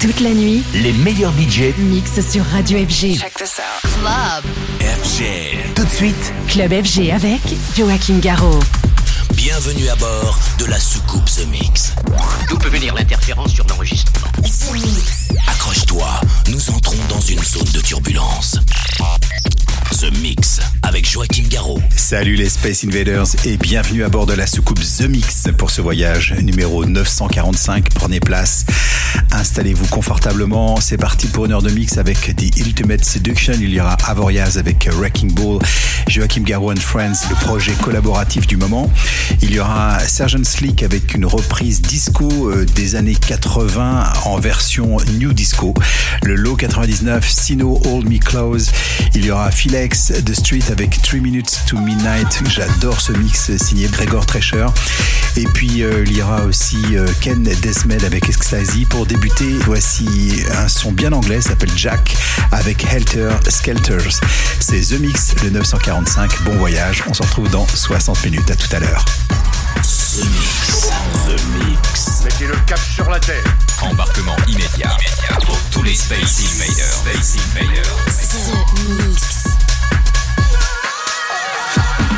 Toute la nuit, Les meilleurs budgets mix sur Radio FG. Club. FG. Tout de suite, Club FG avec Joachim Garraud. bienvenue à bord de la soucoupe The Mix. D'où peut venir l'interférence sur l'enregistrement? Accroche-toi, nous entrons dans une zone de turbulence. The Mix avec Joachim Garraud. Salut les Space Invaders et bienvenue à bord de la soucoupe The Mix pour ce voyage numéro 945. Prenez place, installez-vous confortablement. C'est parti pour une heure de mix avec The Ultimate Seduction. Il y aura Avoriaz avec Wrecking Ball, Joachim Garraud and Friends, le projet collaboratif du moment. Il y aura Sergeant Slick avec une reprise disco euh, des années 80 en version New Disco. Le Low 99, Sino Hold Me Close. Il y aura Philex The Street avec 3 Minutes to Midnight. J'adore ce mix signé Gregor Trescher. Et puis euh, il y aura aussi euh, Ken Desmed avec Ecstasy. Pour débuter, voici un son bien anglais, s'appelle Jack avec Helter Skelters. C'est The Mix, le 945. Bon voyage, on se retrouve dans 60 minutes. À tout à l'heure. The Mix. The Mix. Mettez le cap sur la terre. Embarquement immédiat, pour tous les Space Invaders. Space Invaders. The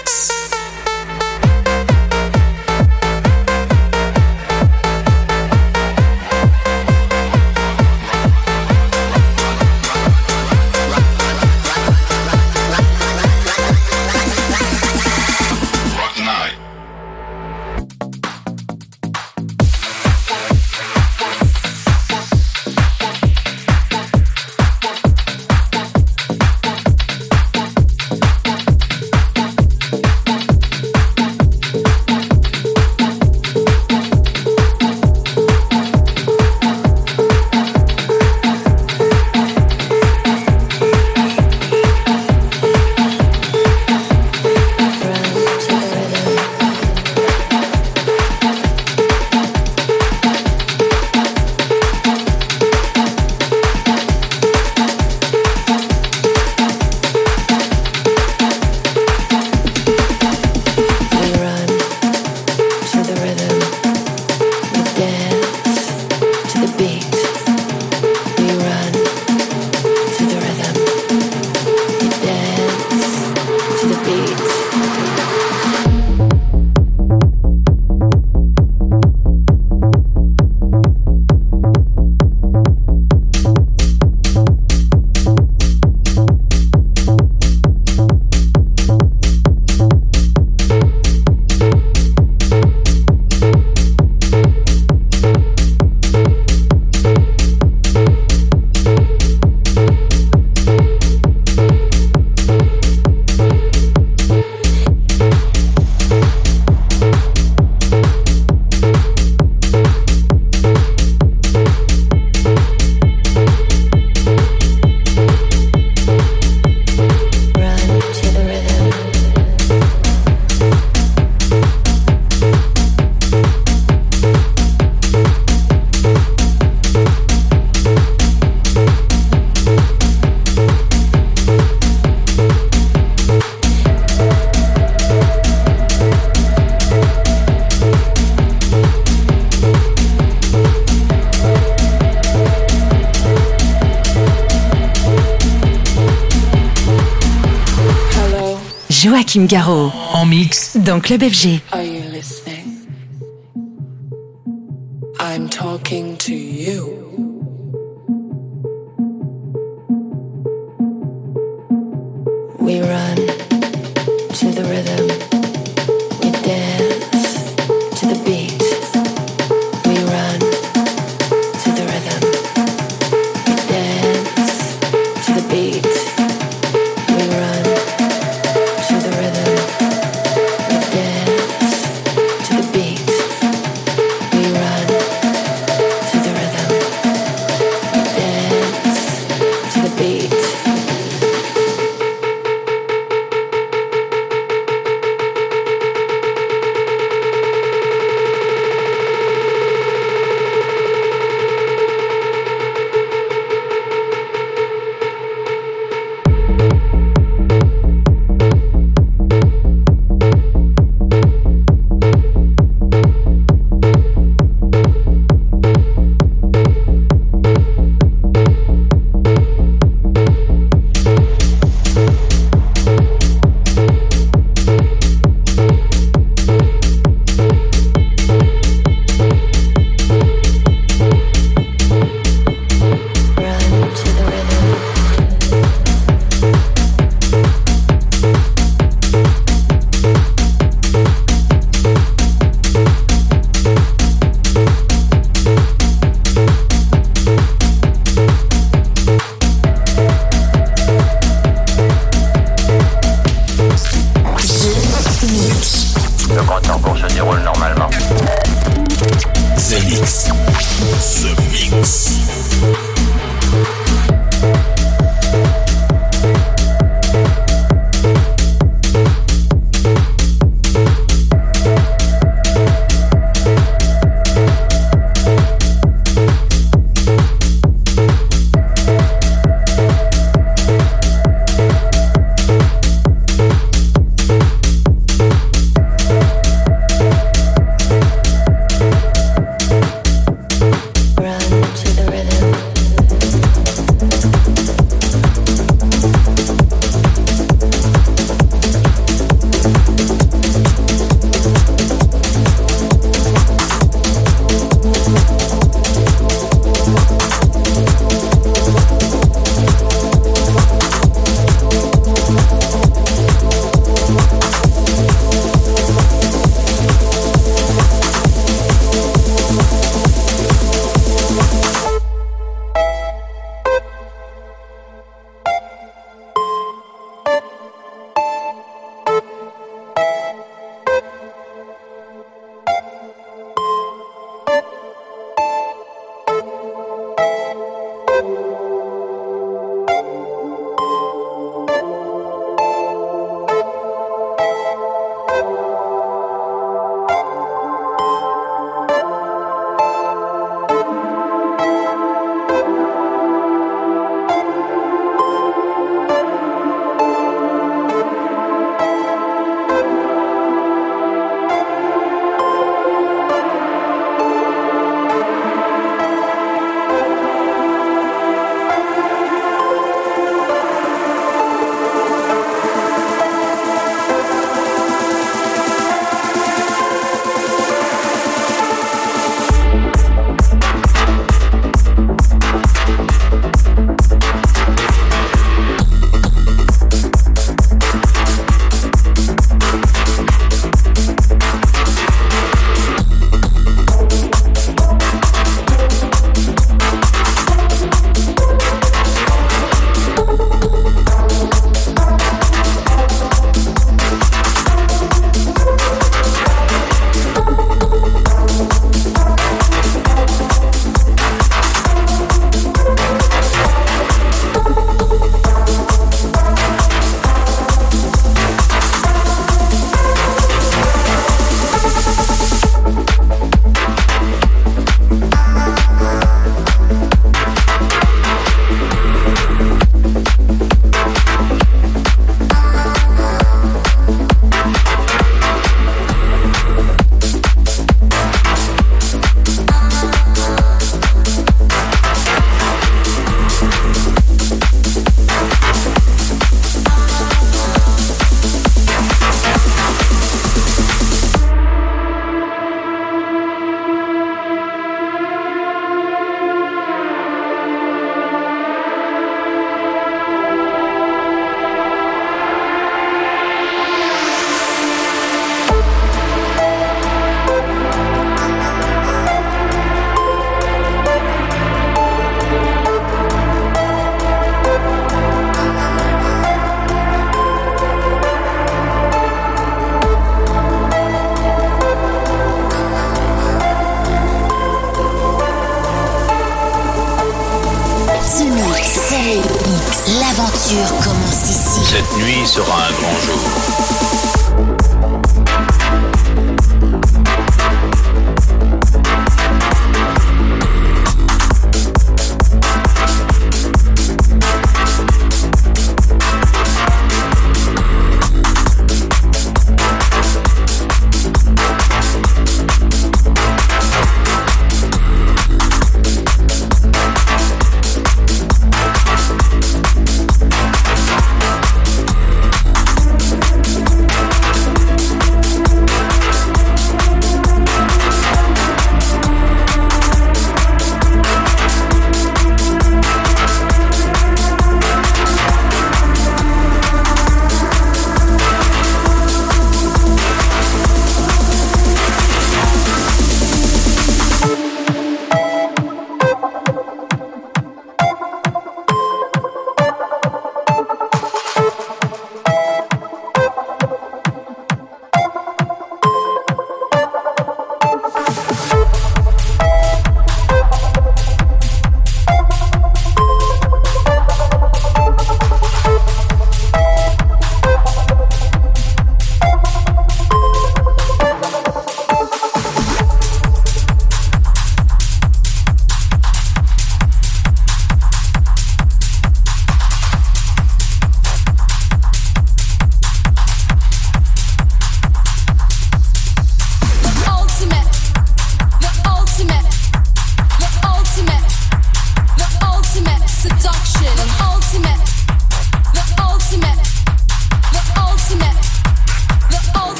Joachim Garraud. En mix dans Club FG.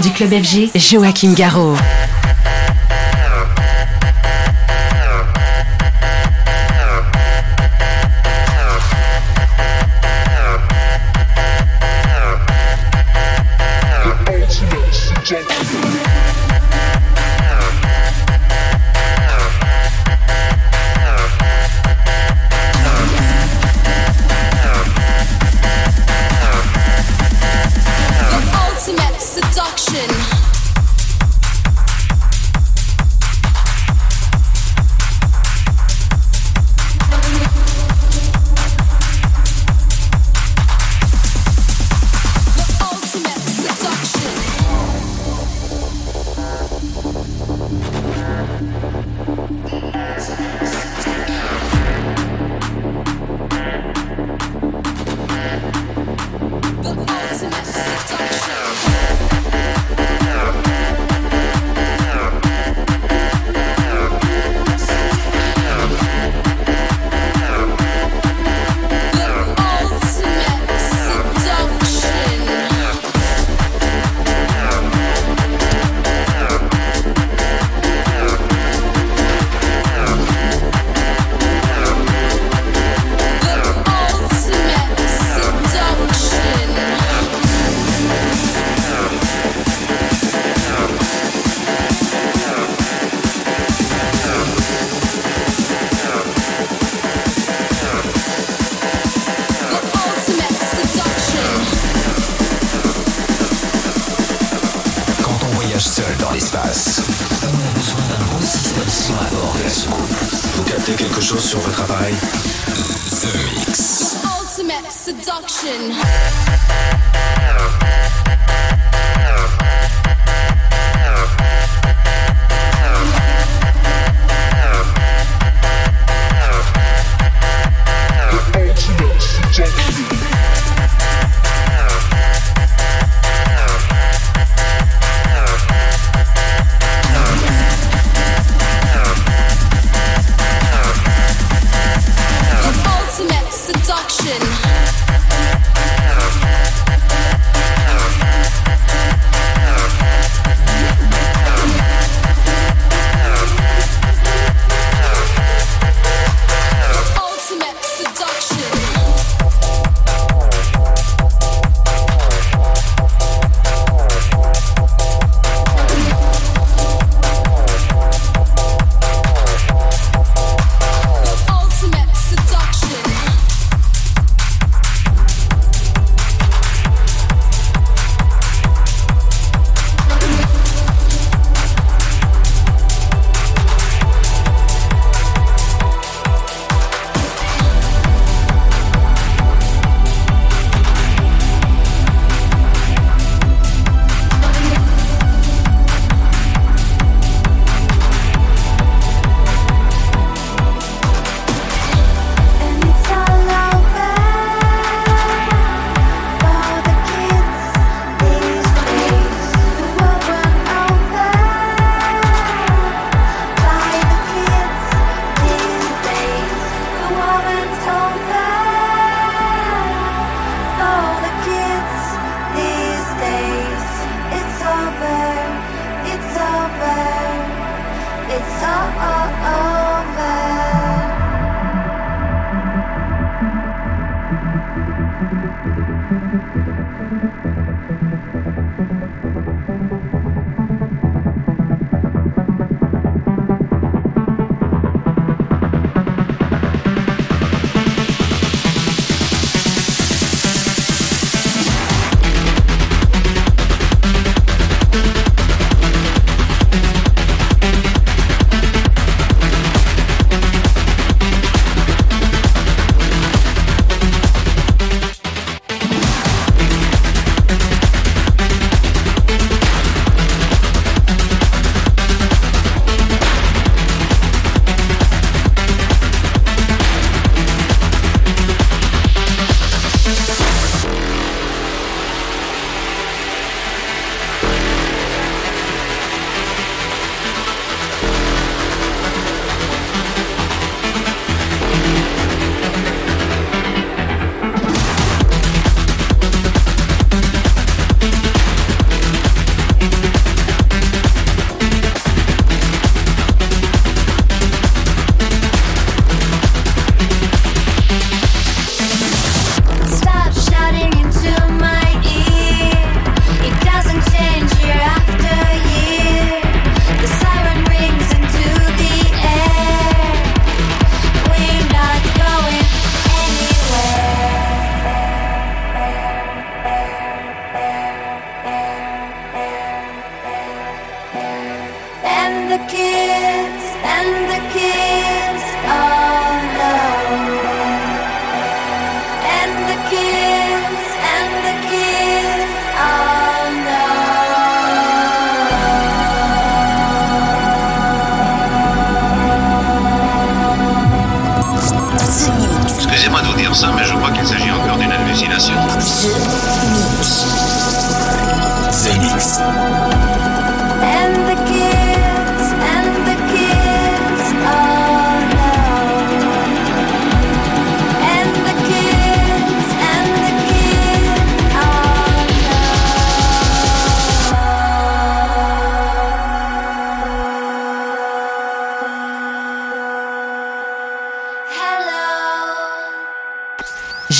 Du club FG, Joachim Garraud.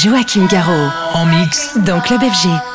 Joachim Garraud. En mix. Dans Club FG.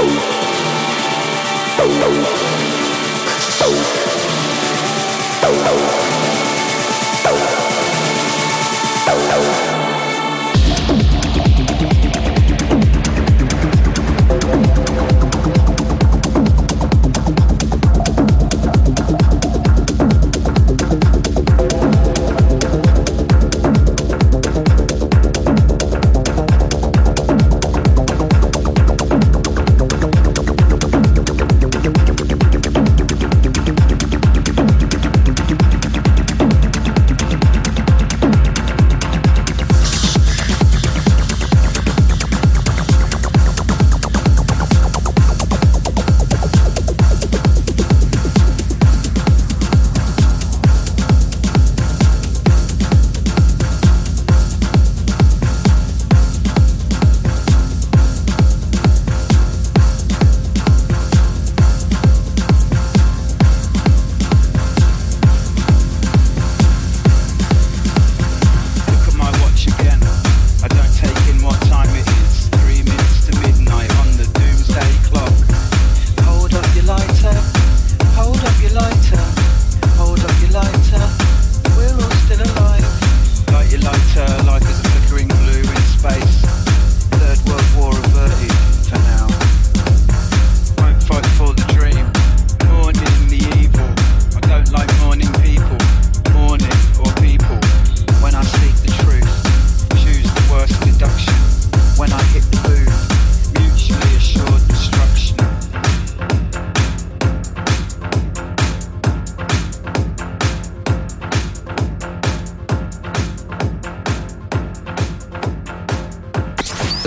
Oh,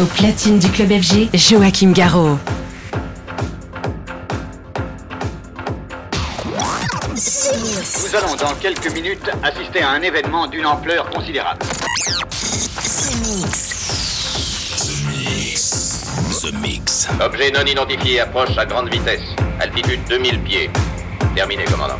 Au platine du club FG, Joachim Garraud. Nous allons dans quelques minutes assister à un événement d'une ampleur considérable. The Mix. The Mix. Objet non identifié approche à grande vitesse. Altitude 2000 pieds. Terminé, commandant.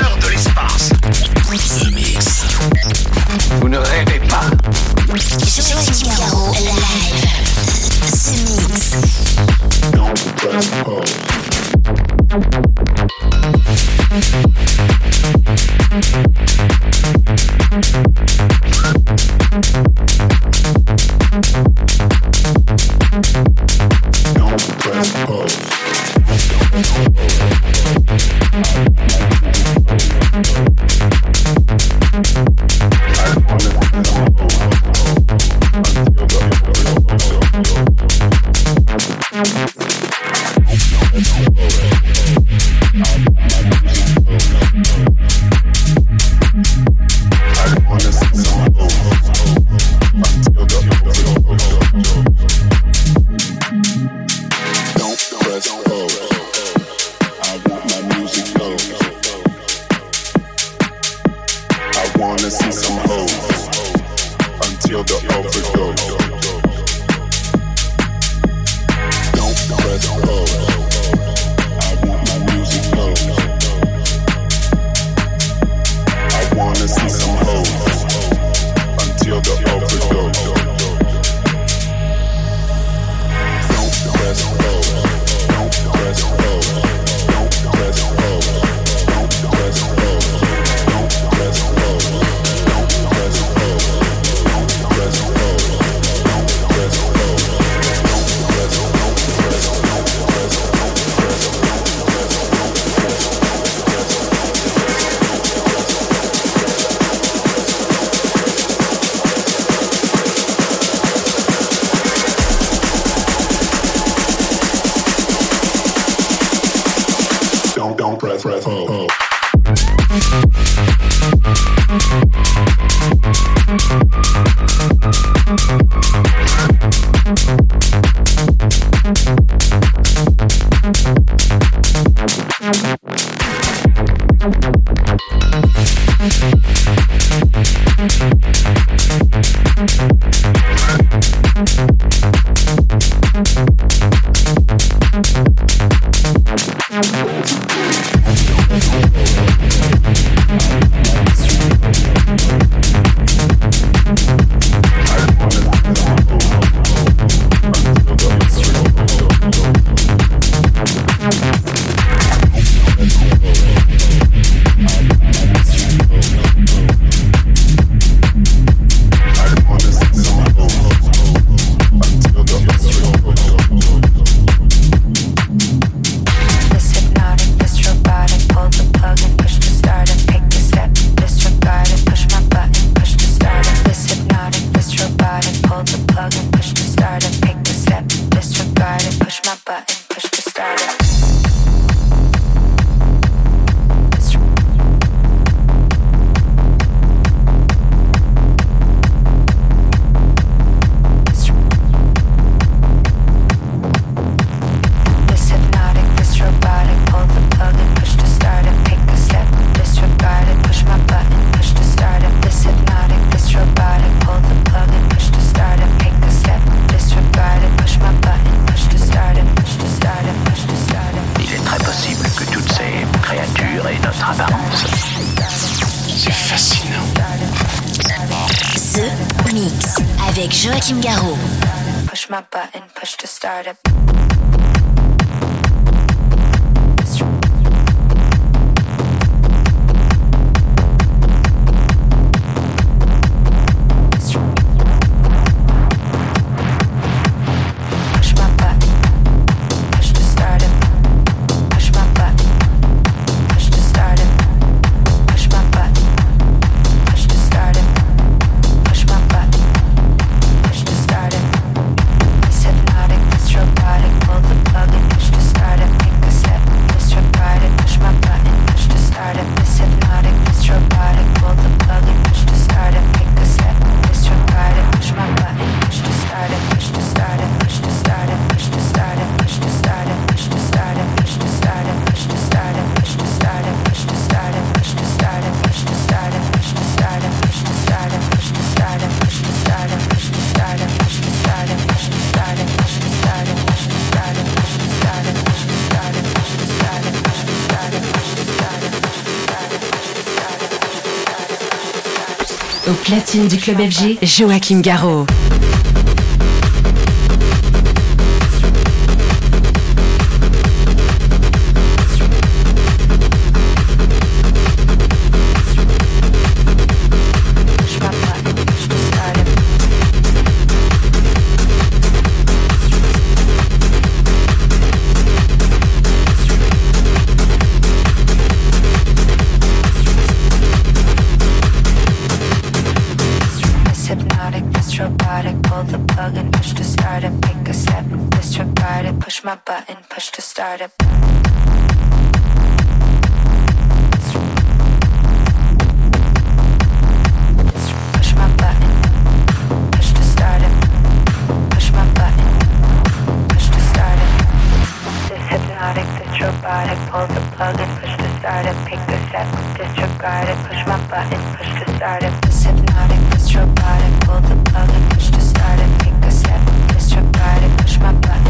de l'espace. Push my button, push to start it. Platine du club FG, Joachim Garraud. start it, push my button, push to start it. Push my button, push to start it. Push my button, push to start it. This hypnotic, this robotic, pull the plug and push to start it. Pick the set, disregard it, push my button, push to start it. This hypnotic, this robotic, pull the plug and push to start it. Pick the set, disregard it, push my button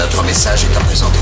Notre message est à présent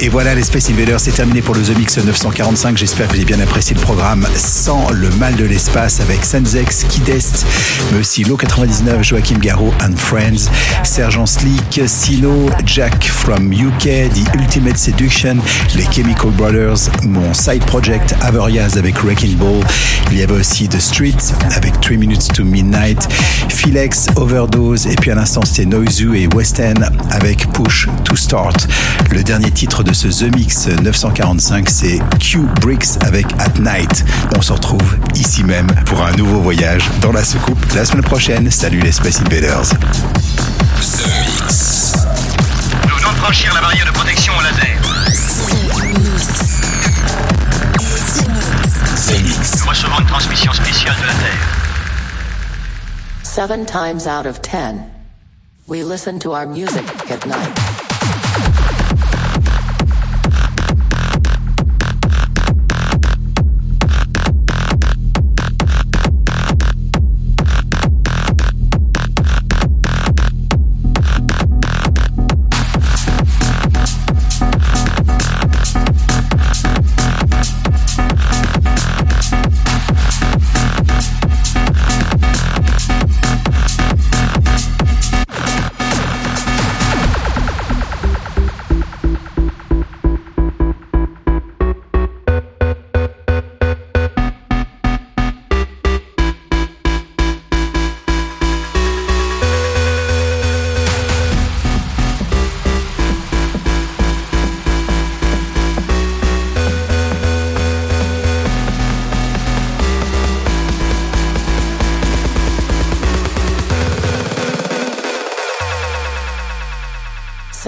Et voilà, les Space Invaders, c'est terminé pour le The Mix 945. J'espère que vous avez bien apprécié le programme sans le mal de l'espace avec Senzex, Kidest, mais aussi Low 99, Joachim Garraud and Friends, Sergent Slick, Silo, Jack from UK, The Ultimate Seduction, les Chemical Brothers, mon side project Averias avec Wrecking Ball. Il y avait aussi The Streets avec 3 Minutes to Midnight, Philex, Overdose, et puis à l'instant c'était Noizu et West End avec Push to Start. Le dernier titre de ce The Mix 945, c'est Q Bricks avec At Night. On se retrouve ici même pour un nouveau voyage dans la soucoupe la semaine prochaine. Salut les Space Invaders. The Mix. Nous venons de franchir la barrière de protection au laser. The Mix. Nous recevons une transmission spéciale de la Terre. Seven times out of ten, we listen to our music at night.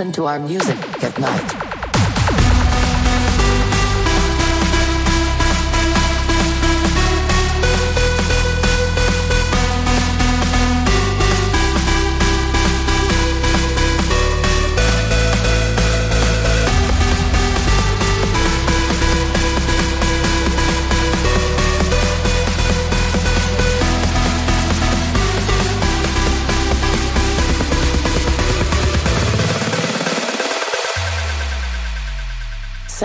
Listen to our music at night.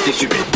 Été sublime.